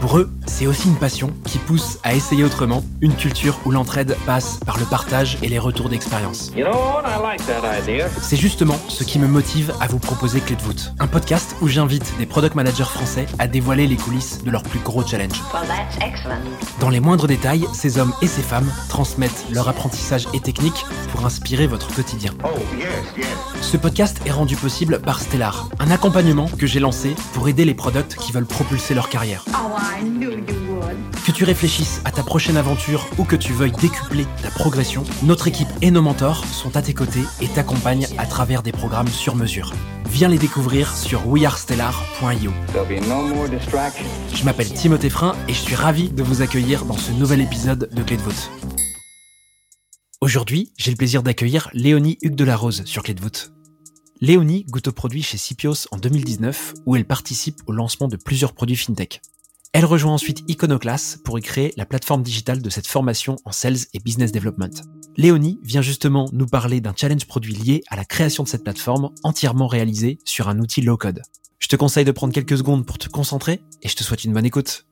Pour eux, c'est aussi une passion qui pousse à essayer autrement, une culture où l'entraide passe par le partage et les retours d'expérience. You know like. C'est justement ce qui me motive à vous proposer Clé de voûte, un podcast où j'invite des product managers français à dévoiler les coulisses de leurs plus gros challenges. Well. Dans les moindres détails, ces hommes et ces femmes transmettent leur apprentissage et techniques pour inspirer votre quotidien. Oh, yes, yes. Ce podcast est rendu possible par Stellar, un accompagnement que j'ai lancé pour aider les products qui veulent propulser leur carrière. Oh, I knew you would. Que tu réfléchisses à ta prochaine aventure ou que tu veuilles décupler ta progression, notre équipe et nos mentors sont à tes côtés et t'accompagnent à travers des programmes sur mesure. Viens les découvrir sur wearestellar.io. There'll be no more distractions. Je m'appelle Timothée Frein et je suis ravi de vous accueillir dans ce nouvel épisode de Clé de voûte. Aujourd'hui, j'ai le plaisir d'accueillir Léonie Hugues de la Rose sur Clé de voûte. Léonie goûte aux produits chez Sipios en 2019 où elle participe au lancement de plusieurs produits fintech. Elle rejoint ensuite Iconoclass pour y créer la plateforme digitale de cette formation en sales et business development. Léonie vient justement nous parler d'un challenge produit lié à la création de cette plateforme entièrement réalisée sur un outil low-code. Je te conseille de prendre quelques secondes pour te concentrer et je te souhaite une bonne écoute.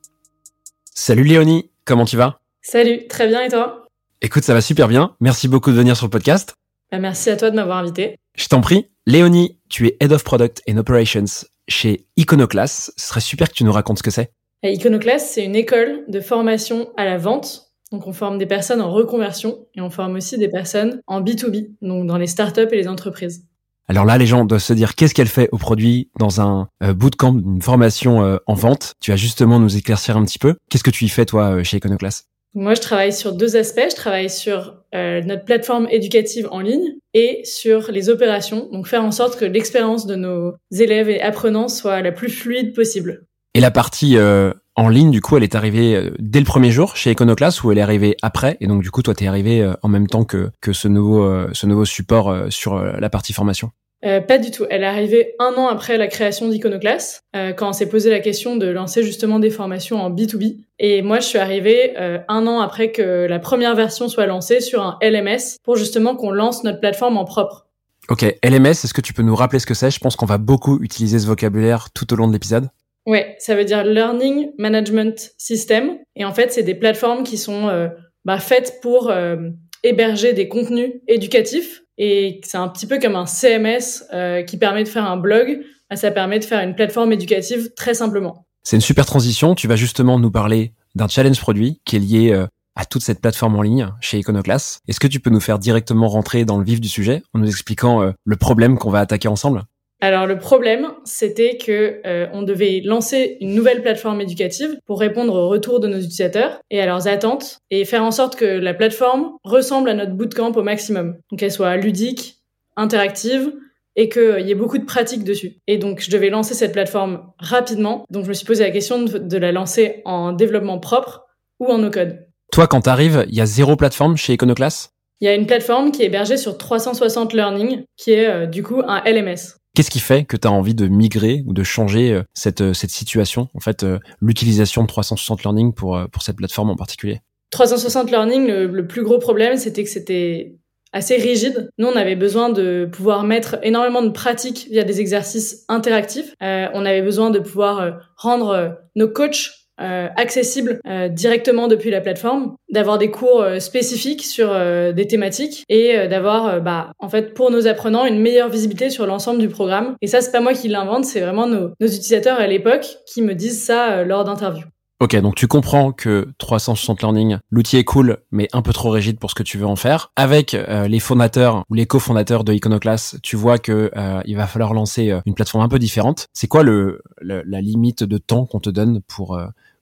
Salut Léonie, comment tu vas? Salut, très bien et toi? Écoute, ça va super bien. Merci beaucoup de venir sur le podcast. Bah, Merci à toi de m'avoir invité. Je t'en prie. Léonie, tu es Head of Product and Operations chez Iconoclass. Ce serait super que tu nous racontes ce que c'est. Iconoclast, c'est une école de formation à la vente. Donc on forme des personnes en reconversion et on forme aussi des personnes en B2B, donc dans les startups et les entreprises. Alors là, les gens doivent se dire qu'est-ce qu'elle fait au produit dans un euh, bootcamp, une formation euh, en vente? Tu vas justement nous éclaircir un petit peu. Qu'est-ce que tu y fais toi euh, chez Iconoclass Moi, je travaille sur deux aspects. Je travaille sur euh, notre plateforme éducative en ligne et sur les opérations, donc faire en sorte que l'expérience de nos élèves et apprenants soit la plus fluide possible. Et la partie euh, en ligne, du coup, elle est arrivée euh, dès le premier jour chez Iconoclass ou elle est arrivée après? Et donc, du coup, toi, t'es arrivé euh, en même temps que, que ce nouveau, euh, ce nouveau support sur la partie formation? Euh, pas du tout. Elle est arrivée un an après la création d'Iconoclass, euh, quand on s'est posé la question de lancer justement des formations en B2B. Et moi, je suis arrivée euh, un an après que la première version soit lancée sur un LMS pour justement qu'on lance notre plateforme en propre. Ok, LMS, est-ce que tu peux nous rappeler ce que c'est? Je pense qu'on va beaucoup utiliser ce vocabulaire tout au long de l'épisode. Ouais, ça veut dire Learning Management System. Et en fait, c'est des plateformes qui sont euh, bah, faites pour euh, héberger des contenus éducatifs. Et c'est un petit peu comme un CMS euh, qui permet de faire un blog. Bah, ça permet de faire une plateforme éducative très simplement. C'est une super transition. Tu vas justement nous parler d'un challenge produit qui est lié à toute cette plateforme en ligne chez Iconoclass. Est-ce que tu peux nous faire directement rentrer dans le vif du sujet en nous expliquant le problème qu'on va attaquer ensemble? Alors le problème, c'était que euh, on devait lancer une nouvelle plateforme éducative pour répondre aux retours de nos utilisateurs et à leurs attentes et faire en sorte que la plateforme ressemble à notre bootcamp au maximum. Donc qu'elle soit ludique, interactive et qu'il y ait beaucoup de pratiques dessus. Et donc je devais lancer cette plateforme rapidement. Donc je me suis posé la question de, de la lancer en développement propre ou en no-code. Toi, quand t'arrives, il y a zéro plateforme chez Iconoclass Il y a une plateforme qui est hébergée sur 360 Learning, qui est euh, du coup un LMS. Qu'est-ce qui fait que tu as envie de migrer ou de changer euh, cette, euh, cette situation, en fait, euh, l'utilisation de 360 Learning pour, pour cette plateforme en particulier? 360 Learning, le, plus gros problème, c'était que c'était assez rigide. Nous, on avait besoin de pouvoir mettre énormément de pratiques via des exercices interactifs. On avait besoin de pouvoir rendre nos coachs euh, accessibles euh, directement depuis la plateforme, d'avoir des cours euh, spécifiques sur des thématiques et d'avoir, bah, en fait, pour nos apprenants, une meilleure visibilité sur l'ensemble du programme. Et ça, c'est pas moi qui l'invente, c'est vraiment nos, utilisateurs à l'époque qui me disent ça lors d'interviews. Ok, donc tu comprends que 360 Learning, l'outil est cool, mais un peu trop rigide pour ce que tu veux en faire. Avec les fondateurs ou les cofondateurs de Iconoclass, tu vois que il va falloir lancer une plateforme un peu différente. C'est quoi le, la limite de temps qu'on te donne pour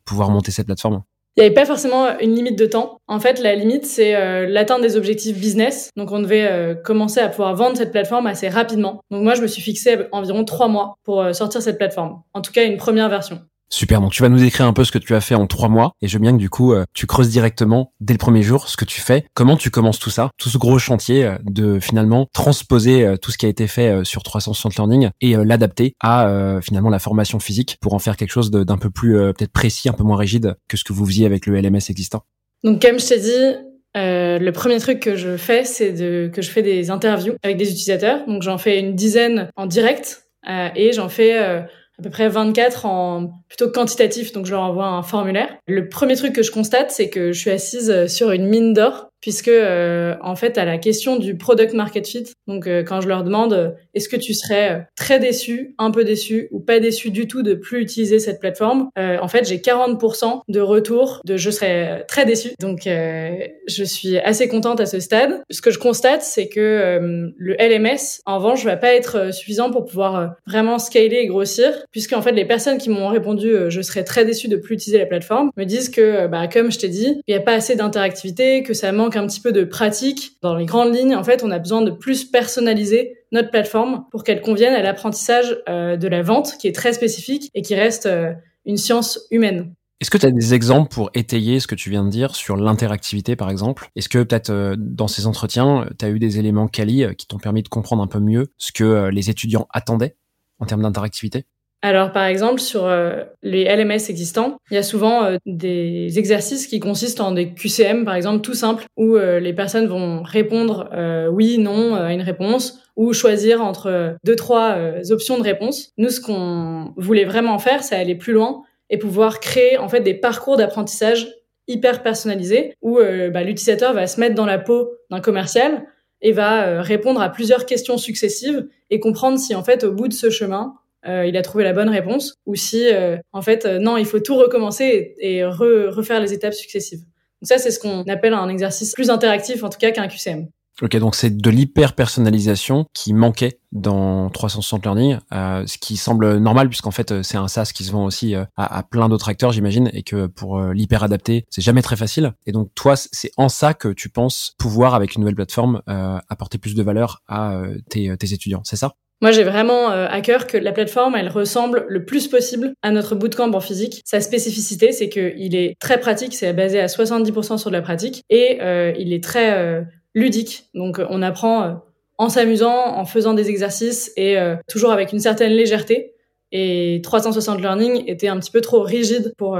pouvoir monter cette plateforme Il n'y avait pas forcément une limite de temps. En fait, la limite, c'est euh, l'atteinte des objectifs business. Donc, on devait euh, commencer à pouvoir vendre cette plateforme assez rapidement. Donc, moi, je me suis fixé environ trois mois pour euh, sortir cette plateforme. En tout cas, une première version. Super, donc tu vas nous décrire un peu ce que tu as fait en trois mois, et je veux bien que du coup, euh, tu creuses directement, dès le premier jour, ce que tu fais, comment tu commences tout ça, tout ce gros chantier euh, de finalement transposer euh, tout ce qui a été fait sur 360 Learning et l'adapter à finalement la formation physique pour en faire quelque chose d'un peu plus peut-être précis, un peu moins rigide que ce que vous faisiez avec le LMS existant. Donc comme je t'ai dit, le premier truc que je fais, c'est que je fais des interviews avec des utilisateurs. Donc j'en fais une dizaine en direct et j'en fais à peu près 24 en plutôt quantitatif, donc je leur envoie un formulaire. Le premier truc que je constate, c'est que je suis assise sur une mine d'or puisque euh, en fait à la question du product market fit, donc euh, quand je leur demande euh, est-ce que tu serais très déçu, un peu déçu ou pas déçu du tout de plus utiliser cette plateforme, en fait j'ai 40% de retour de je serais très déçu. Donc je suis assez contente à ce stade. Ce que je constate c'est que le LMS en revanche va pas être suffisant pour pouvoir vraiment scaler et grossir puisque en fait les personnes qui m'ont répondu je serais très déçu de plus utiliser la plateforme me disent que bah comme je t'ai dit, il n'y a pas assez d'interactivité, que ça manque un petit peu de pratique. Dans les grandes lignes, en fait, on a besoin de plus personnaliser notre plateforme pour qu'elle convienne à l'apprentissage euh, de la vente, qui est très spécifique et qui reste euh, une science humaine. Est-ce que tu as des exemples pour étayer ce que tu viens de dire sur l'interactivité, par exemple? Est-ce que peut-être euh, dans ces entretiens, tu as eu des éléments quali qui t'ont permis de comprendre un peu mieux ce que les étudiants attendaient en termes d'interactivité? Alors par exemple sur euh, les LMS existants, il y a souvent euh, des exercices qui consistent en des QCM par exemple tout simples où euh, les personnes vont répondre oui, non à une réponse ou choisir entre deux trois options de réponse. Nous ce qu'on voulait vraiment faire, c'est aller plus loin et pouvoir créer en fait des parcours d'apprentissage hyper personnalisés où bah, l'utilisateur va se mettre dans la peau d'un commercial et va répondre à plusieurs questions successives et comprendre si en fait au bout de ce chemin euh, il a trouvé la bonne réponse, ou si euh, en fait euh, non, il faut tout recommencer et, refaire les étapes successives. Donc ça, c'est ce qu'on appelle un exercice plus interactif en tout cas qu'un QCM. Ok, donc c'est de l'hyper personnalisation qui manquait dans 360 Learning, euh, ce qui semble normal puisqu'en fait c'est un SaaS qui se vend aussi à, à, plein d'autres acteurs, j'imagine, et que pour l'hyper adapter, c'est jamais très facile. Et donc toi, c'est en ça que tu penses pouvoir avec une nouvelle plateforme apporter plus de valeur à tes, tes étudiants, c'est ça? Moi, j'ai vraiment euh, à cœur que la plateforme, elle ressemble le plus possible à notre bootcamp en physique. Sa spécificité, c'est qu'il est très pratique, c'est basé à 70% sur de la pratique, et euh, il est très euh, ludique. Donc, on apprend en s'amusant, en faisant des exercices et toujours avec une certaine légèreté. Et 360 Learning était un petit peu trop rigide pour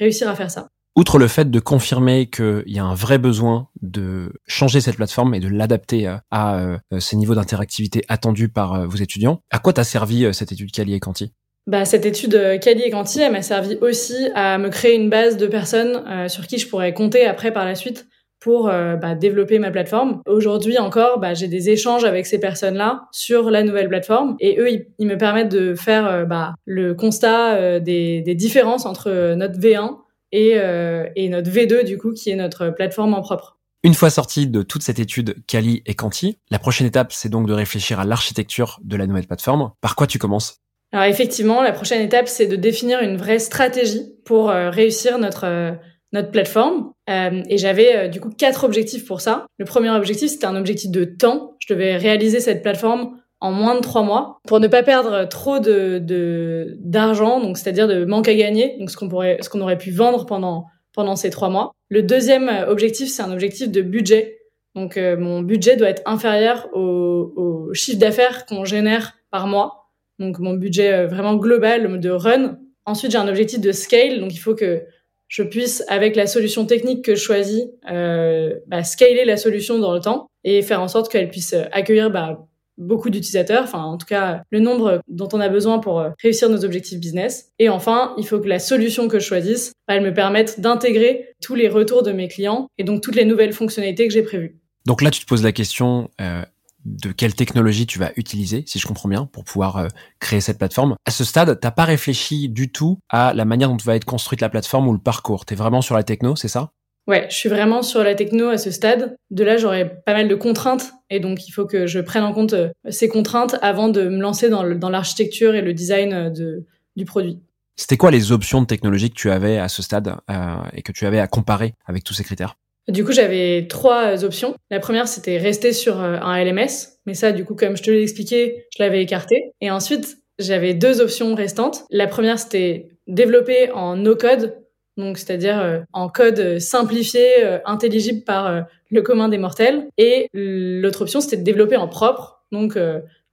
réussir à faire ça. Outre le fait de confirmer qu'il y a un vrai besoin de changer cette plateforme et de l'adapter à, euh, ces niveaux d'interactivité attendus par euh, vos étudiants, à quoi t'a servi euh, cette étude Cali et Canti bah, cette étude Cali et Canti, elle m'a servi aussi à me créer une base de personnes sur qui je pourrais compter après par la suite pour bah, développer ma plateforme. Aujourd'hui encore, bah, j'ai des échanges avec ces personnes-là sur la nouvelle plateforme et eux, ils, me permettent de faire bah, le constat des, des différences entre notre V1 et, euh, et notre V2 du coup qui est notre plateforme en propre. Une fois sorti de toute cette étude Kali et Kanti, la prochaine étape, c'est donc de réfléchir à l'architecture de la nouvelle plateforme. Par quoi tu commences? Alors effectivement, la prochaine étape, c'est de définir une vraie stratégie pour euh, réussir notre euh, notre plateforme. Euh, et j'avais du coup quatre objectifs pour ça. Le premier objectif, c'était un objectif de temps. Je devais réaliser cette plateforme en moins de trois mois pour ne pas perdre trop de d'argent, donc c'est-à-dire de manque à gagner, donc ce qu'on pourrait ce qu'on aurait pu vendre pendant pendant ces trois mois. Le deuxième objectif, c'est un objectif de budget. Donc euh, mon budget doit être inférieur au, au chiffre d'affaires qu'on génère par mois. Donc mon budget euh, vraiment global de run. Ensuite, j'ai un objectif de scale, donc il faut que je puisse, avec la solution technique que je choisis, euh, bah, scaler la solution dans le temps et faire en sorte qu'elle puisse accueillir bah, beaucoup d'utilisateurs, enfin en tout cas le nombre dont on a besoin pour euh, réussir nos objectifs business. Et enfin, il faut que la solution que je choisisse, elle me permette d'intégrer tous les retours de mes clients et donc toutes les nouvelles fonctionnalités que j'ai prévues. Donc là, tu te poses la question euh, de quelle technologie tu vas utiliser, si je comprends bien, pour pouvoir euh, créer cette plateforme. À ce stade, t'as pas réfléchi du tout à la manière dont va être construite la plateforme ou le parcours. T'es vraiment sur la techno, c'est ça? Ouais, je suis vraiment sur la techno à ce stade. De là, j'aurais pas mal de contraintes et donc il faut que je prenne en compte euh, ces contraintes avant de me lancer dans l'architecture et le design euh, de, du produit. C'était quoi les options de technologie que tu avais à ce stade euh, et que tu avais à comparer avec tous ces critères? Du coup, j'avais trois options. La première, c'était rester sur un LMS, mais ça, du coup, comme je te l'ai expliqué, je l'avais écarté. Et ensuite, j'avais deux options restantes. La première, c'était développer en no-code donc c'est-à-dire euh, en code simplifié, euh, intelligible par euh, le commun des mortels. Et l'autre option, c'était de développer en propre, donc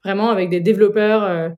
vraiment avec des développeurs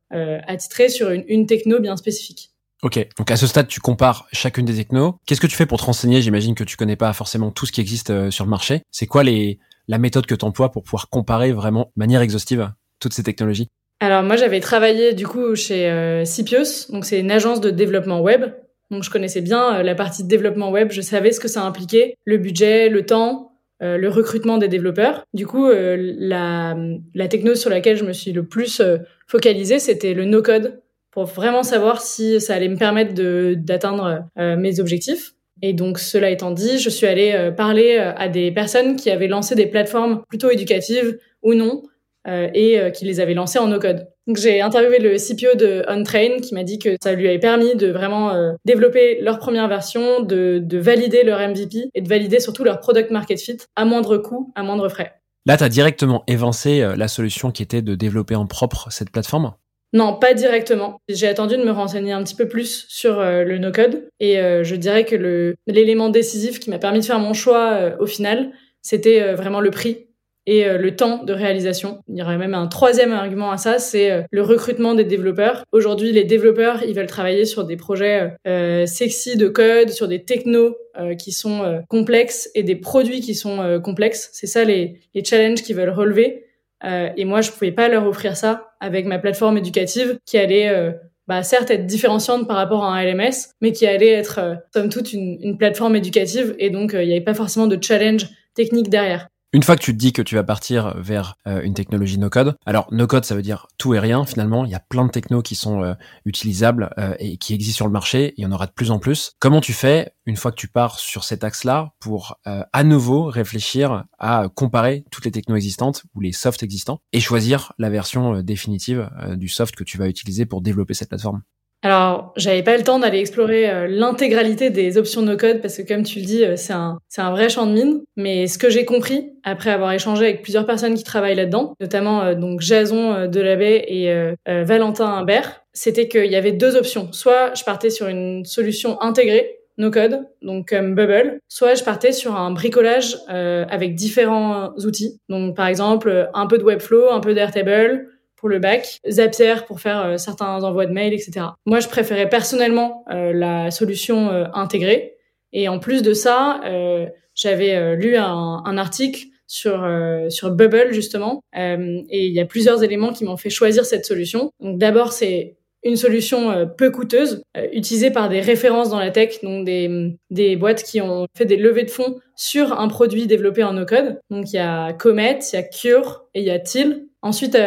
attitrés sur une, une techno bien spécifique. Ok, donc à ce stade, tu compares chacune des technos. Qu'est-ce que tu fais pour te renseigner? J'imagine que tu connais pas forcément tout ce qui existe euh, sur le marché. C'est quoi les, la méthode que tu emploies pour pouvoir comparer vraiment de manière exhaustive toutes ces technologies? Alors moi, j'avais travaillé du coup chez euh, Cipios, donc c'est une agence de développement web. Donc je connaissais bien euh, la partie développement web, je savais ce que ça impliquait, le budget, le temps, euh, le recrutement des développeurs. Du coup, euh, la, la techno sur laquelle je me suis le plus focalisée, c'était le no-code, pour vraiment savoir si ça allait me permettre d'atteindre mes objectifs. Et donc, cela étant dit, je suis allée parler à des personnes qui avaient lancé des plateformes plutôt éducatives ou non, et qui les avaient lancées en no-code. Donc, j'ai interviewé le CPO de OnTrain qui m'a dit que ça lui avait permis de vraiment euh, développer leur première version, de, de valider leur MVP et de valider surtout leur product market fit à moindre coût, à moindre frais. Là, tu as directement évincé euh, la solution qui était de développer en propre cette plateforme? Non, pas directement. J'ai attendu de me renseigner un petit peu plus sur euh, le no-code et euh, je dirais que l'élément décisif qui m'a permis de faire mon choix euh, au final, c'était vraiment le prix et euh, le temps de réalisation. Il y aurait même un troisième argument à ça, c'est euh, le recrutement des développeurs. Aujourd'hui, les développeurs, ils veulent travailler sur des projets euh, sexy de code, sur des technos euh, qui sont euh, complexes et des produits qui sont euh, complexes. C'est ça les, les challenges qu'ils veulent relever. Euh, et moi, je pouvais pas leur offrir ça avec ma plateforme éducative qui allait, euh, bah, certes, être différenciante par rapport à un LMS, mais qui allait être, euh, somme toute, une, une plateforme éducative. Et donc, euh, il n'y avait pas forcément de challenge technique derrière. Une fois que tu te dis que tu vas partir vers euh, une technologie no-code, alors no-code ça veut dire tout et rien finalement, il y a plein de technos qui sont euh, utilisables euh, et qui existent sur le marché, il y en aura de plus en plus. Comment tu fais une fois que tu pars sur cet axe-là pour à nouveau réfléchir à comparer toutes les technos existantes ou les softs existants et choisir la version définitive du soft que tu vas utiliser pour développer cette plateforme? Alors, j'avais pas le temps d'aller explorer euh, l'intégralité des options no-code parce que, comme tu le dis, euh, c'est un, c'est un vrai champ de mine. Mais ce que j'ai compris après avoir échangé avec plusieurs personnes qui travaillent là-dedans, notamment euh, donc Jason Delabé et Valentin Imbert, c'était qu'il y avait deux options. Soit je partais sur une solution intégrée, no-code, donc comme Bubble, soit je partais sur un bricolage avec différents outils. Donc, par exemple, un peu de Webflow, un peu d'Airtable, pour le bac, Zapier pour faire euh, certains envois de mails, etc. Moi, je préférais personnellement euh, la solution euh, intégrée. Et en plus de ça, j'avais lu un, article sur sur Bubble justement, et il y a plusieurs éléments qui m'ont fait choisir cette solution. Donc d'abord, c'est une solution peu coûteuse, utilisée par des références dans la tech, donc des, des boîtes qui ont fait des levées de fonds sur un produit développé en no-code. Donc il y a Comet, il y a Cure et il y a Till. Ensuite,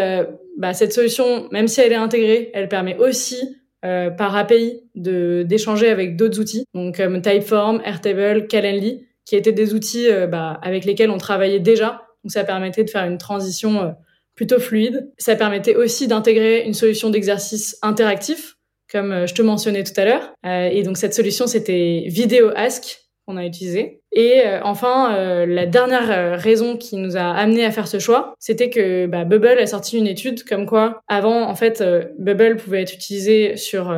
bah, cette solution, même si elle est intégrée, elle permet aussi euh, par API de d'échanger avec d'autres outils, donc comme Typeform, Airtable, Calendly, qui étaient des outils euh, bah, avec lesquels on travaillait déjà. Donc ça permettait de faire une transition euh, plutôt fluide. Ça permettait aussi d'intégrer une solution d'exercice interactif, comme euh, je te mentionnais tout à l'heure. Euh, et donc cette solution, c'était Video Ask qu'on a utilisé. Et euh, enfin, euh, la dernière euh, raison qui nous a amené à faire ce choix, c'était que bah, Bubble a sorti une étude comme quoi, avant, en fait, Bubble pouvait être utilisé sur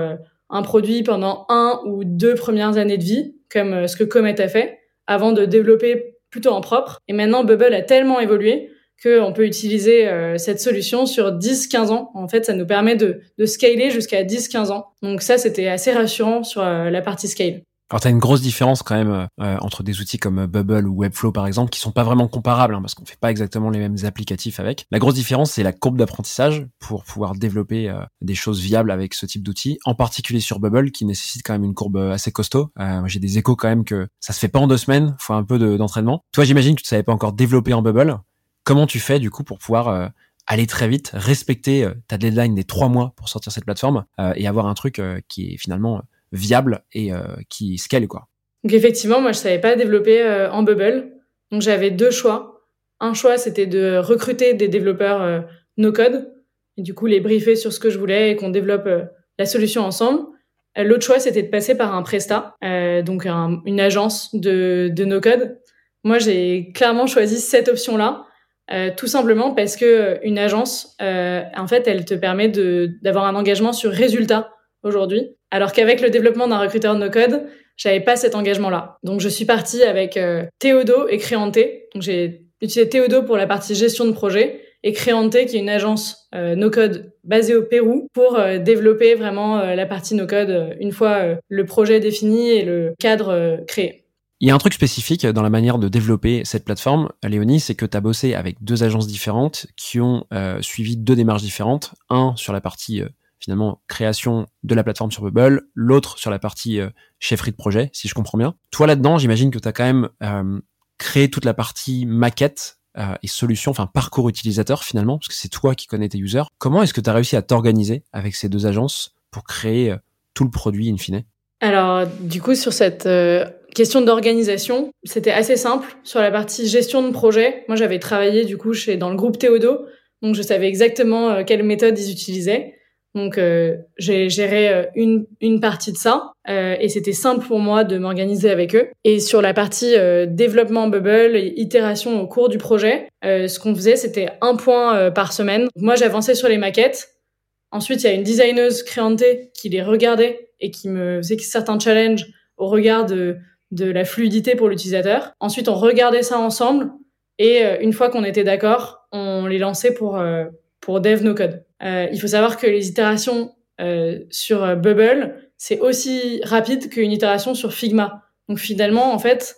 un produit pendant un ou deux premières années de vie, comme ce que Comet a fait, avant de développer plutôt en propre. Et maintenant, Bubble a tellement évolué qu'on peut utiliser euh, cette solution sur 10-15 ans. En fait, ça nous permet de, de scaler jusqu'à 10-15 ans. Donc ça, c'était assez rassurant sur euh, la partie scale. Alors, tu as une grosse différence quand même euh, entre des outils comme euh, Bubble ou Webflow, par exemple, qui sont pas vraiment comparables, hein, parce qu'on fait pas exactement les mêmes applicatifs avec. La grosse différence, c'est la courbe d'apprentissage pour pouvoir développer euh, des choses viables avec ce type d'outils, en particulier sur Bubble, qui nécessite quand même une courbe euh, assez costaud. Euh, J'ai des échos quand même que ça se fait pas en deux semaines, faut un peu de- d'entraînement. Toi, j'imagine que tu savais pas encore développer en Bubble. Comment tu fais, du coup, pour pouvoir euh, aller très vite, respecter euh, ta deadline des trois mois pour sortir cette plateforme euh, et avoir un truc euh, qui est finalement viable et euh, qui scale quoi. Donc effectivement, moi je savais pas développer euh, en Bubble. Donc j'avais deux choix. Un choix c'était de recruter des développeurs euh, no code et du coup les briefer sur ce que je voulais et qu'on développe la solution ensemble. L'autre choix c'était de passer par un presta, donc un- une agence de, de no code. Moi j'ai clairement choisi cette option là. Euh, tout simplement parce que une agence, en fait, elle te permet d'avoir un engagement sur résultat aujourd'hui, alors qu'avec le développement d'un recruteur no code, j'avais pas cet engagement-là. Donc je suis partie avec euh, Théodo et Créanté. Donc j'ai utilisé Théodo pour la partie gestion de projet et Creante, qui est une agence no-code basée au Pérou, pour développer vraiment la partie no-code une fois le projet défini et le cadre créé. Il y a un truc spécifique dans la manière de développer cette plateforme, Léonie, c'est que tu as bossé avec deux agences différentes qui ont suivi deux démarches différentes. Un sur la partie finalement création de la plateforme sur Bubble, l'autre sur la partie euh, chefferie de projet, si je comprends bien. Toi là-dedans, j'imagine que tu as quand même euh, créé toute la partie maquette euh, et solution, enfin parcours utilisateur finalement, parce que c'est toi qui connais tes users. Comment est-ce que tu as réussi à t'organiser avec ces deux agences pour créer tout le produit in fine? Alors du coup sur cette question d'organisation, c'était assez simple. Sur la partie gestion de projet, moi j'avais travaillé du coup chez dans le groupe Théodo, donc je savais exactement quelle méthode ils utilisaient. Donc euh, j'ai géré euh, une, une partie de ça euh, et c'était simple pour moi de m'organiser avec eux. Et sur la partie développement Bubble itération au cours du projet, ce qu'on faisait c'était un point par semaine. Moi j'avançais sur les maquettes. Ensuite il y a une designeuse créante qui les regardait et qui me faisait certains challenges au regard de, de la fluidité pour l'utilisateur. Ensuite on regardait ça ensemble et une fois qu'on était d'accord, on les lançait pour pour Dev No Code. Euh, il faut savoir que les itérations euh, sur euh, Bubble, c'est aussi rapide qu'une itération sur Figma. Donc finalement, en fait,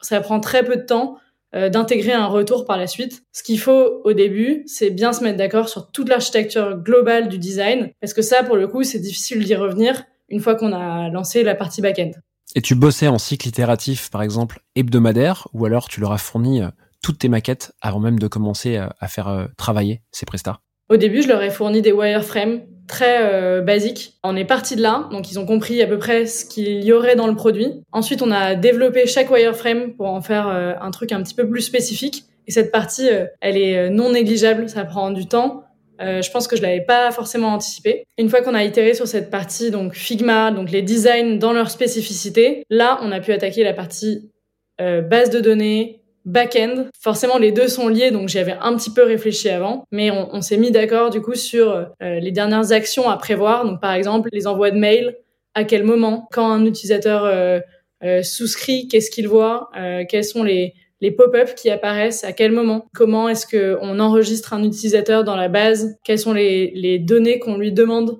ça prend très peu de temps d'intégrer un retour par la suite. Ce qu'il faut au début, c'est bien se mettre d'accord sur toute l'architecture globale du design, parce que ça, pour le coup, c'est difficile d'y revenir une fois qu'on a lancé la partie back-end. Et tu bossais en cycle itératif, par exemple, hebdomadaire, ou alors tu leur as fourni toutes tes maquettes avant même de commencer à faire travailler ces prestats? Au début, je leur ai fourni des wireframes très euh, basiques. On est parti de là, donc ils ont compris à peu près ce qu'il y aurait dans le produit. Ensuite, on a développé chaque wireframe pour en faire euh, un truc un petit peu plus spécifique. Et cette partie, euh, elle est non négligeable, ça prend du temps. je pense que je l'avais pas forcément anticipé. Une fois qu'on a itéré sur cette partie, donc Figma, donc les designs dans leur spécificité, là, on a pu attaquer la partie base de données, back-end. Forcément, les deux sont liés, donc j'y avais un petit peu réfléchi avant, mais on, s'est mis d'accord du coup sur euh, les dernières actions à prévoir. Donc par exemple, les envois de mails, à quel moment, quand un utilisateur euh, euh souscrit, qu'est-ce qu'il voit, quels sont les, les pop-up qui apparaissent, à quel moment, comment est-ce que on enregistre un utilisateur dans la base, quelles sont les, données qu'on lui demande,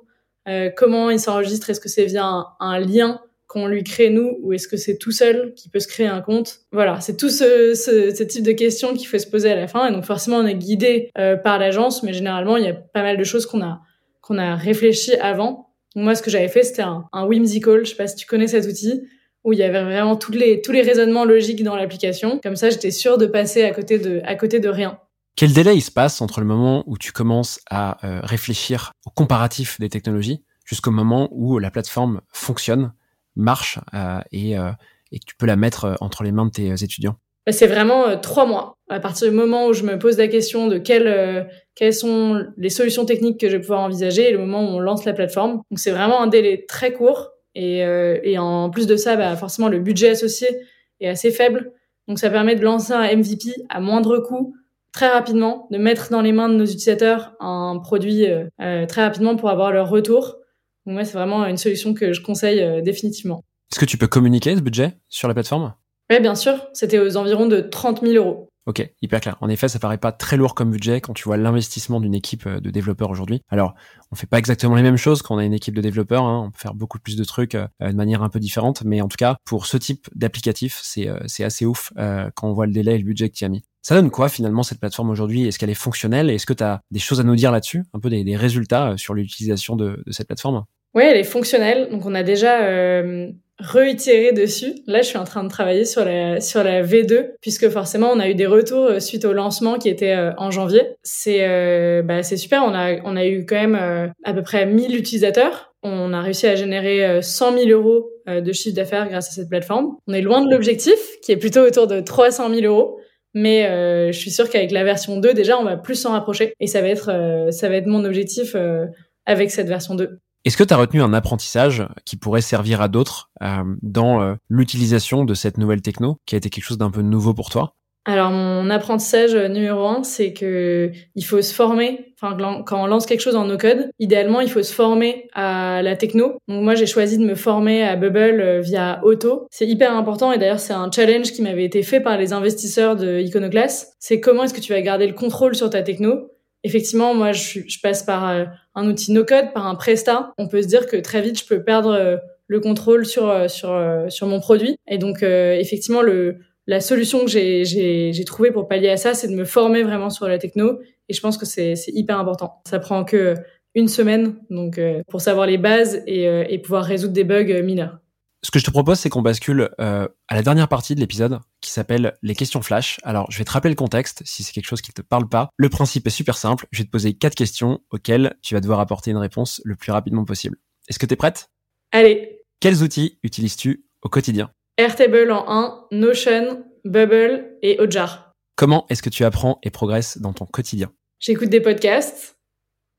comment il s'enregistre, est-ce que c'est via un lien qu'on lui crée nous ou est-ce que c'est tout seul qui peut se créer un compte? Voilà, c'est tout ce, type de questions qu'il faut se poser à la fin. Et donc forcément, on est guidé euh, par l'agence, mais généralement, il y a pas mal de choses qu'on a qu'on a réfléchi avant. Moi, ce que j'avais fait, c'était un, un whimsical. Je sais pas si tu connais cet outil où il y avait vraiment tous les tous les raisonnements logiques dans l'application. Comme ça, j'étais sûre de passer à côté de à côté de rien. Quel délai il se passe entre le moment où tu commences à euh, réfléchir au comparatif des technologies jusqu'au moment où la plateforme fonctionne? Marche euh, et, euh, et, que tu peux la mettre euh, entre les mains de tes étudiants bah, c'est vraiment trois mois. À partir du moment où je me pose la question de quelles, quelles sont les solutions techniques que je vais pouvoir envisager et le moment où on lance la plateforme. Donc c'est vraiment un délai très court. Et, et en plus de ça, bah, forcément, le budget associé est assez faible. Donc ça permet de lancer un MVP à moindre coût très rapidement, de mettre dans les mains de nos utilisateurs un produit euh, très rapidement pour avoir leur retour. Donc moi, c'est vraiment une solution que je conseille euh, définitivement. Est-ce que tu peux communiquer ce budget sur la plateforme? Oui, bien sûr. C'était aux environs de 30 000 euros. Ok, hyper clair. En effet, ça paraît pas très lourd comme budget quand tu vois l'investissement d'une équipe euh, de développeurs aujourd'hui. Alors, on fait pas exactement les mêmes choses quand on a une équipe de développeurs. Hein. On peut faire beaucoup plus de trucs euh, de manière un peu différente, mais en tout cas, pour ce type d'applicatif, c'est c'est assez ouf quand on voit le délai et le budget que tu as mis. Ça donne quoi finalement cette plateforme aujourd'hui? Est-ce qu'elle est fonctionnelle? Est-ce que tu as des choses à nous dire là-dessus? Un peu des, des résultats sur l'utilisation de, de cette plateforme? Oui, elle est fonctionnelle. Donc, on a déjà euh, réitéré dessus. Là, je suis en train de travailler sur la sur la V2 puisque forcément, on a eu des retours euh, suite au lancement qui était euh, en janvier. C'est euh, bah, super. On a on a eu quand même euh, à peu près 1000 utilisateurs. On a réussi à générer 100 000 euros de chiffre d'affaires grâce à cette plateforme. On est loin de l'objectif qui est plutôt autour de 300 000 euros. Mais euh, je suis sûre qu'avec la version 2, déjà, on va plus s'en rapprocher. Et ça va être, ça va être mon objectif avec cette version 2. Est-ce que tu as retenu un apprentissage qui pourrait servir à d'autres euh, dans euh, l'utilisation de cette nouvelle techno, qui a été quelque chose d'un peu nouveau pour toi? Alors mon apprentissage numéro un, c'est que il faut se former. Enfin, quand on lance quelque chose en no-code, idéalement, il faut se former à la techno. Donc moi, j'ai choisi de me former à Bubble euh, via Auto. C'est hyper important et d'ailleurs, c'est un challenge qui m'avait été fait par les investisseurs de Iconoclast. C'est comment est-ce que tu vas garder le contrôle sur ta techno? Effectivement, moi, je, je passe par euh, un outil no-code, par un Presta. On peut se dire que très vite, je peux perdre euh, le contrôle sur sur sur mon produit. Et donc, effectivement, le la solution que j'ai trouvée pour pallier à ça, c'est de me former vraiment sur la techno. Et je pense que c'est hyper important. Ça prend que une semaine donc euh, pour savoir les bases et, euh, et, pouvoir résoudre des bugs euh, mineurs. Ce que je te propose, c'est qu'on bascule à la dernière partie de l'épisode qui s'appelle les questions flash. Alors, je vais te rappeler le contexte si c'est quelque chose qui ne te parle pas. Le principe est super simple. Je vais te poser quatre questions auxquelles tu vas devoir apporter une réponse le plus rapidement possible. Est-ce que tu es prête? Allez. Quels outils utilises-tu au quotidien? Airtable en 1, Notion, Bubble et Ojar. Comment est-ce que tu apprends et progresses dans ton quotidien? J'écoute des podcasts,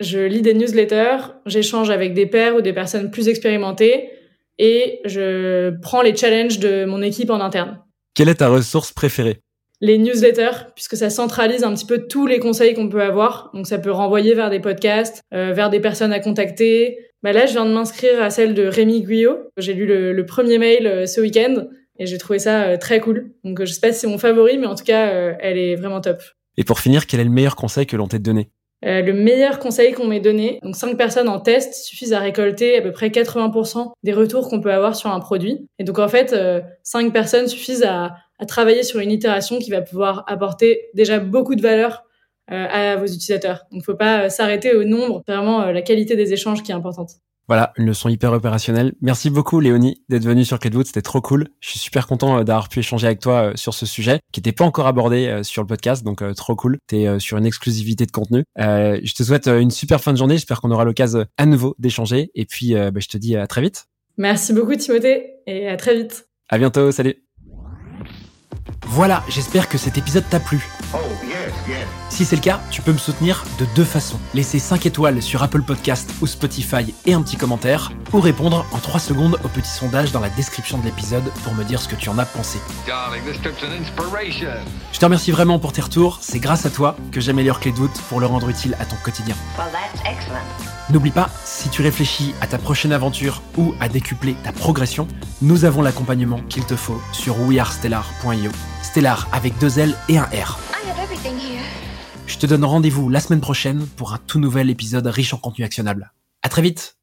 je lis des newsletters, j'échange avec des pairs ou des personnes plus expérimentées et je prends les challenges de mon équipe en interne. Quelle est ta ressource préférée? Les newsletters, puisque ça centralise un petit peu tous les conseils qu'on peut avoir. Donc ça peut renvoyer vers des podcasts, euh, vers des personnes à contacter, bah là, je viens de m'inscrire à celle de Rémi Guyot. J'ai lu le, premier mail euh, ce week-end et j'ai trouvé ça euh, très cool. Donc, je sais pas si c'est mon favori, mais en tout cas, elle est vraiment top. Et pour finir, quel est le meilleur conseil que l'on t'ait donné? Le meilleur conseil qu'on m'ait donné, donc 5 personnes en test suffisent à récolter à peu près 80% des retours qu'on peut avoir sur un produit. Et donc en fait, 5 personnes suffisent à, à travailler sur une itération qui va pouvoir apporter déjà beaucoup de valeur euh, à vos utilisateurs. Donc, faut pas euh, s'arrêter au nombre, vraiment euh, la qualité des échanges qui est importante. Voilà, une leçon hyper opérationnelle. Merci beaucoup Léonie d'être venue sur Cleadwood, c'était trop cool. Je suis super content d'avoir pu échanger avec toi sur ce sujet qui n'était pas encore abordé sur le podcast, donc trop cool. Tu es sur une exclusivité de contenu. je te souhaite une super fin de journée, j'espère qu'on aura l'occasion à nouveau d'échanger et puis bah, je te dis à très vite. Merci beaucoup Timothée et à très vite. À bientôt, salut. Voilà, j'espère que cet épisode t'a plu. Oh. Si c'est le cas, tu peux me soutenir de deux façons. Laisser 5 étoiles sur Apple Podcast ou Spotify et un petit commentaire, ou répondre en 3 secondes au petit sondage dans la description de l'épisode pour me dire ce que tu en as pensé. Je te remercie vraiment pour tes retours, c'est grâce à toi que j'améliore Clé de voûte pour le rendre utile à ton quotidien. Well. N'oublie pas, si tu réfléchis à ta prochaine aventure ou à décupler ta progression, nous avons l'accompagnement qu'il te faut sur wearestellar.io. Stellar avec deux L et un R. Je te donne rendez-vous la semaine prochaine pour un tout nouvel épisode riche en contenu actionnable. À très vite